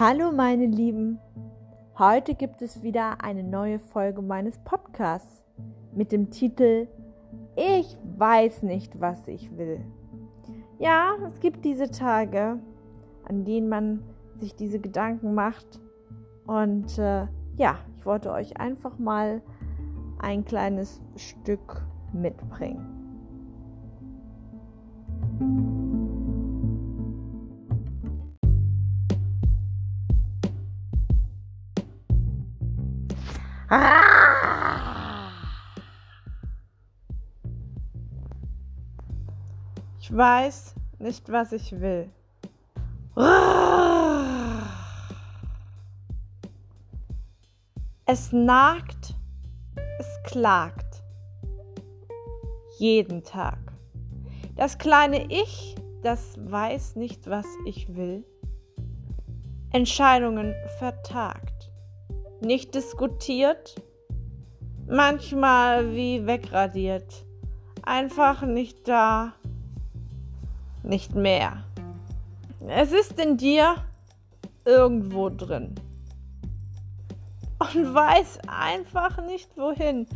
Hallo meine Lieben, heute gibt es wieder eine neue Folge meines Podcasts mit dem Titel Ich weiß nicht, was ich will. Ja, es gibt diese Tage, an denen man sich diese Gedanken macht und äh, ja, ich wollte euch einfach mal ein kleines Stück mitbringen. Ich weiß nicht, was ich will. Es nagt, es klagt. Jeden Tag. Das kleine Ich, das weiß nicht, was ich will. Entscheidungen vertagt nicht diskutiert, manchmal wie wegradiert, einfach nicht da, nicht mehr. Es ist in dir irgendwo drin und weiß einfach nicht wohin.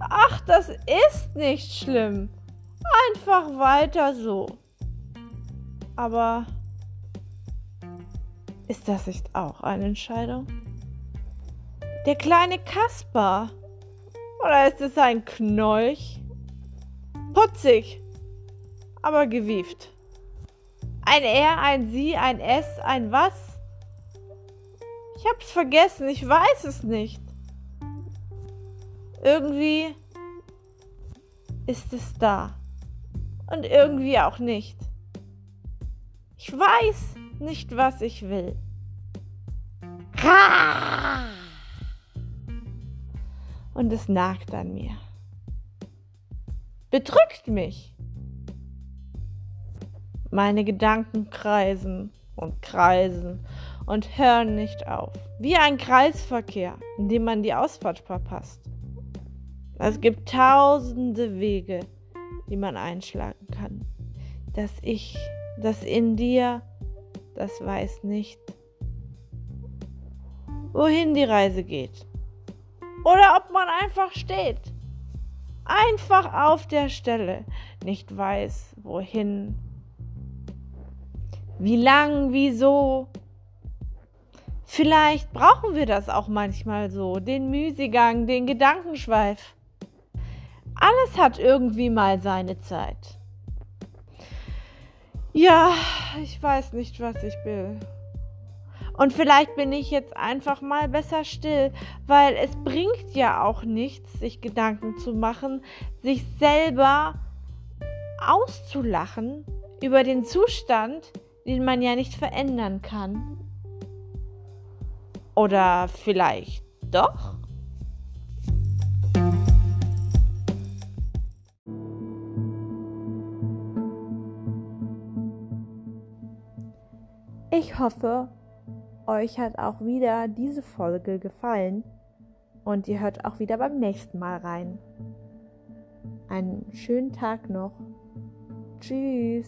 Ach, das ist nicht schlimm. Einfach weiter so. Aber ist das nicht auch eine Entscheidung? Der kleine Kasper. Oder ist es ein Knolch? Putzig, aber gewieft. Ein Er, ein Sie, ein Es, ein Was? Ich hab's vergessen, ich weiß es nicht. Irgendwie ist es da. Und irgendwie auch nicht. Ich weiß nicht, was ich will. Und es nagt an mir. Bedrückt mich. Meine Gedanken kreisen und kreisen und hören nicht auf. Wie ein Kreisverkehr, in dem man die Ausfahrt verpasst. Es gibt tausende Wege, die man einschlagen kann. Das Ich, das in dir, das weiß nicht, wohin die Reise geht. Oder ob man einfach steht. Einfach auf der Stelle, nicht weiß, wohin. Wie lang, wieso. Vielleicht brauchen wir das auch manchmal so, den Müßigang, den Gedankenschweif. Alles hat irgendwie mal seine Zeit. Ja, ich weiß nicht, was ich will. Und vielleicht bin ich jetzt einfach mal besser still, weil es bringt ja auch nichts, sich Gedanken zu machen, sich selber auszulachen über den Zustand, den man ja nicht verändern kann. Oder vielleicht doch? Ich hoffe, euch hat auch wieder diese Folge gefallen und ihr hört auch wieder beim nächsten Mal rein. Einen schönen Tag noch. Tschüss.